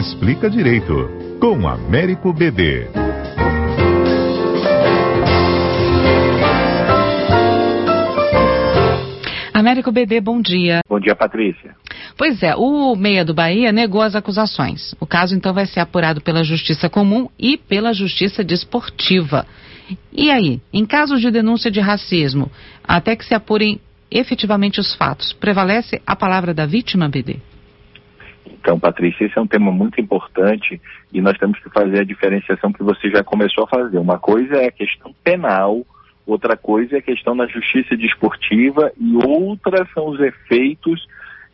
Explica Direito, com Américo BD. Américo BD, bom dia. Bom dia, Patrícia. Pois é, o Meia do Bahia negou as acusações. O caso então vai ser apurado pela Justiça Comum e pela Justiça Desportiva. E aí, em casos de denúncia de racismo, até que se apurem efetivamente os fatos, prevalece a palavra da vítima, BD? Então, Patrícia, esse é um tema muito importante e nós temos que fazer a diferenciação que você já começou a fazer. Uma coisa é a questão penal, outra coisa é a questão da justiça desportiva e outra são os efeitos,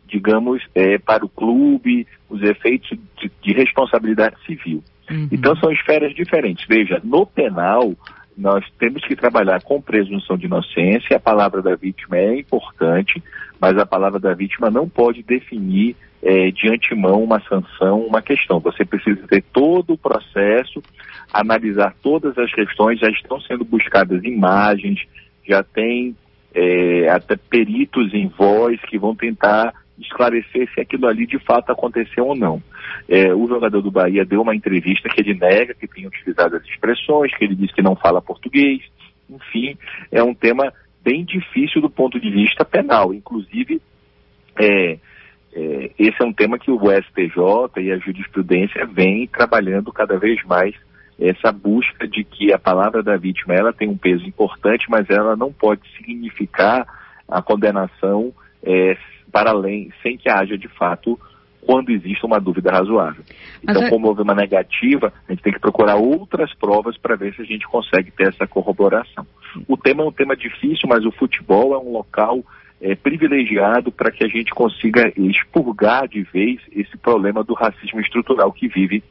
digamos, é, para o clube, os efeitos de, de responsabilidade civil. Uhum. Então, são esferas diferentes. Veja, no penal, nós temos que trabalhar com presunção de inocência, a palavra da vítima é importante, mas a palavra da vítima não pode definir é, de antemão uma sanção, uma questão. Você precisa ter todo o processo, analisar todas as questões, já estão sendo buscadas imagens, já tem é, até peritos em voz que vão tentar esclarecer se aquilo ali de fato aconteceu ou não. É, o jogador do Bahia deu uma entrevista que ele nega que tenha utilizado as expressões, que ele diz que não fala português. Enfim, é um tema bem difícil do ponto de vista penal. Inclusive, é, é, esse é um tema que o STJ e a jurisprudência vem trabalhando cada vez mais essa busca de que a palavra da vítima ela tem um peso importante, mas ela não pode significar a condenação é, para além, sem que haja de fato quando existe uma dúvida razoável. Então, é... como houve uma negativa, a gente tem que procurar outras provas para ver se a gente consegue ter essa corroboração. O tema é um tema difícil, mas o futebol é um local é, privilegiado para que a gente consiga expurgar de vez esse problema do racismo estrutural que vive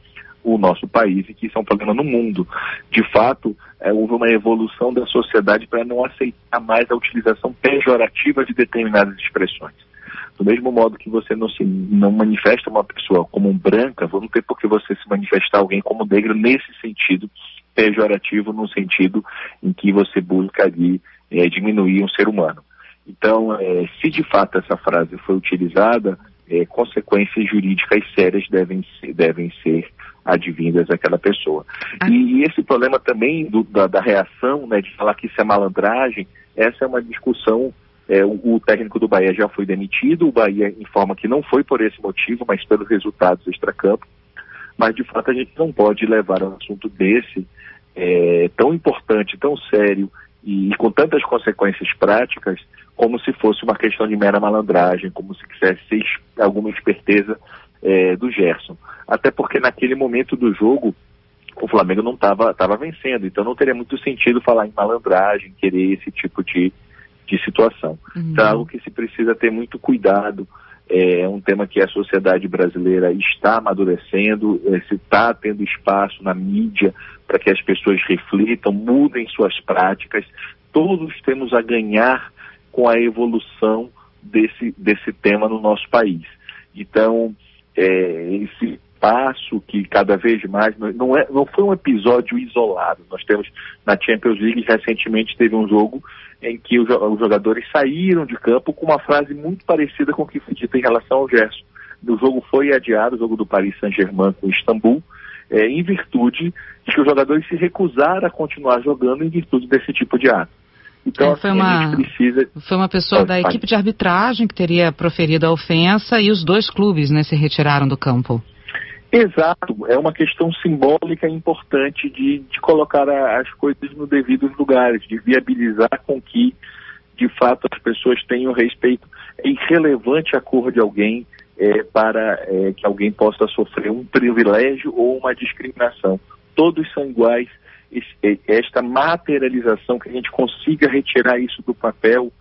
o nosso país e que isso é um problema no mundo. De fato, é, houve uma evolução da sociedade para não aceitar mais a utilização pejorativa de determinadas expressões. Do mesmo modo que você não se não manifesta uma pessoa como branca, não ter por que você se manifestar alguém como negro nesse sentido pejorativo, no sentido em que você busca ali é, diminuir um ser humano. Então, é, se de fato essa frase foi utilizada, é, consequências jurídicas sérias devem ser, devem ser advindas àquela pessoa. Ah. E, e, esse problema também do, da, da, reação, né, de falar que isso é malandragem, essa é uma discussão é, o, o, técnico do Bahia já foi demitido, o Bahia informa que não foi por esse motivo, mas pelos resultados extra-campo. Mas, de fato, a gente não pode levar um assunto desse, é, tão importante, tão sério e, e, com tantas consequências práticas, como se fosse uma questão de mera malandragem, como se quisesse alguma esperteza é, do Gerson. Até porque, naquele momento do jogo, o Flamengo não estava vencendo, então não teria muito sentido falar em malandragem, querer esse tipo de de situação. Uhum. Então, é algo que se precisa ter muito cuidado. É um tema que a sociedade brasileira está amadurecendo, é, se está tendo espaço na mídia para que as pessoas reflitam, mudem suas práticas. Todos temos a ganhar com a evolução desse, desse tema no nosso país. Então, é, esse passo que cada vez mais não é não foi um episódio isolado nós temos na Champions League recentemente teve um jogo em que os jogadores saíram de campo com uma frase muito parecida com o que foi dito em relação ao Gerson. O jogo foi adiado, o jogo do Paris Saint-Germain com o Istambul, é, em virtude de que os jogadores se recusaram a continuar jogando em virtude desse tipo de ato. Então, é, foi, assim, uma, precisa... foi uma pessoa da equipe de arbitragem que teria proferido a ofensa e os dois clubes né, se retiraram do campo. Exato, é uma questão simbólica importante de, de colocar a, as coisas no devidos lugares, de viabilizar com que, de fato, as pessoas tenham respeito. É irrelevante a cor de alguém é, para é, que alguém possa sofrer um privilégio ou uma discriminação. Todos são iguais. É, esta materialização, que a gente consiga retirar isso do papel,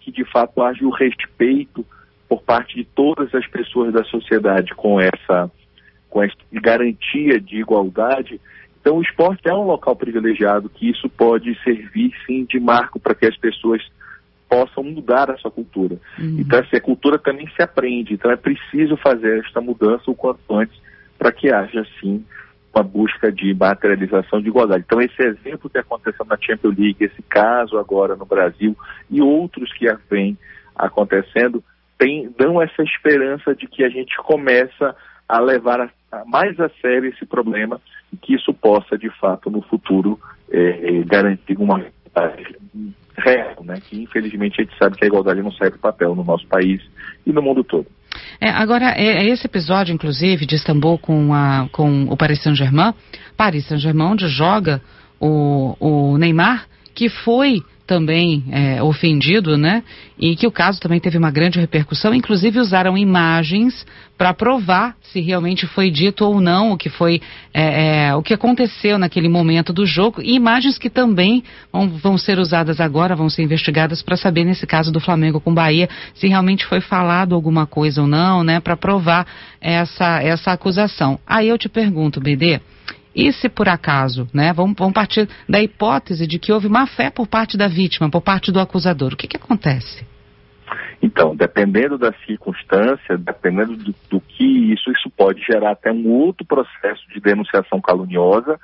que de fato haja o respeito por parte de todas as pessoas da sociedade com essa com essa garantia de igualdade. Então, o esporte é um local privilegiado que isso pode servir, sim, de marco para que as pessoas possam mudar a sua cultura. Uhum. Então, assim, a cultura também se aprende. Então, é preciso fazer esta mudança o quanto antes para que haja, sim, uma busca de materialização de igualdade. Então, esse exemplo que aconteceu na Champions League, esse caso agora no Brasil e outros que vêm acontecendo, tem, dão essa esperança de que a gente começa a levar a, a mais a sério esse problema e que isso possa, de fato, no futuro, é, garantir uma real, né? Que infelizmente a gente sabe que a igualdade não serve papel no nosso país e no mundo todo. É, agora, é, é, esse episódio, inclusive, de Istambul com, a, com o Paris Saint-Germain, Paris Saint-Germain, onde joga o, o Neymar, que foi também é, ofendido, né? E que o caso também teve uma grande repercussão. Inclusive usaram imagens para provar se realmente foi dito ou não o que foi é, é, o que aconteceu naquele momento do jogo. E imagens que também vão, vão ser usadas agora, vão ser investigadas para saber nesse caso do Flamengo com Bahia se realmente foi falado alguma coisa ou não, né? Para provar essa essa acusação. Aí eu te pergunto, BD. E se por acaso, né, vamos, vamos partir da hipótese de que houve má fé por parte da vítima, por parte do acusador, o que, que acontece? Então, dependendo da circunstância, dependendo do, do, que isso, isso pode gerar até um outro processo de denunciação caluniosa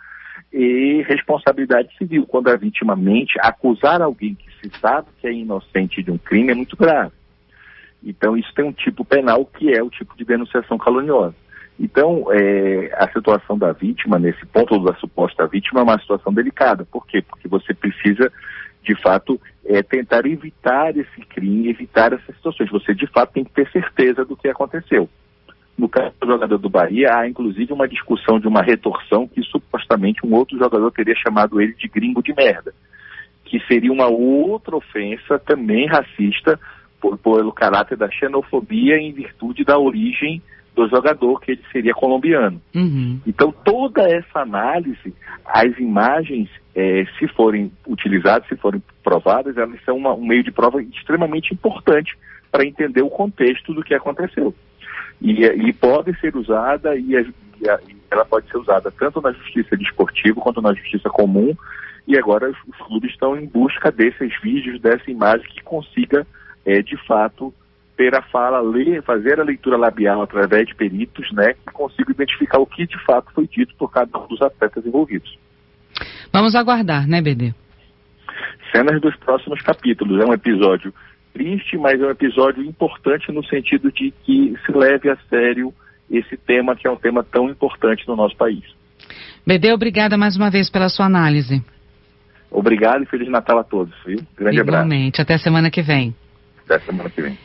e responsabilidade civil. Quando a vítima mente, acusar alguém que se sabe que é inocente de um crime é muito grave. Então, isso tem um tipo penal que é o tipo de denunciação caluniosa. Então, é, a situação da vítima, nesse ponto da suposta vítima, é uma situação delicada. Por quê? Porque você precisa, de fato, é, tentar evitar esse crime, evitar essas situações. Você, de fato, tem que ter certeza do que aconteceu. No caso do jogador do Bahia, há inclusive uma discussão de uma retorção que supostamente um outro jogador teria chamado ele de gringo de merda, que seria uma outra ofensa também racista por, pelo caráter da xenofobia em virtude da origem do jogador, que ele seria colombiano. Uhum. Então, toda essa análise, as imagens, é, se forem utilizadas, se forem provadas, elas são uma, um meio de prova extremamente importante para entender o contexto do que aconteceu. E, e pode ser usada, e, a, e a, ela pode ser usada tanto na justiça desportiva quanto na justiça comum, e agora os, os clubes estão em busca desses vídeos, dessa imagem que consiga, é, de fato, ter a fala, ler, fazer a leitura labial através de peritos, né, que consiga identificar o que de fato foi dito por cada um dos atletas envolvidos. Vamos aguardar, né, BD? Cenas dos próximos capítulos. É um episódio triste, mas é um episódio importante no sentido de que se leve a sério esse tema que é um tema tão importante no nosso país. BD, obrigada mais uma vez pela sua análise. Obrigado e Feliz Natal a todos, viu? Grande Igualmente. abraço. Até semana que vem. Até semana que vem.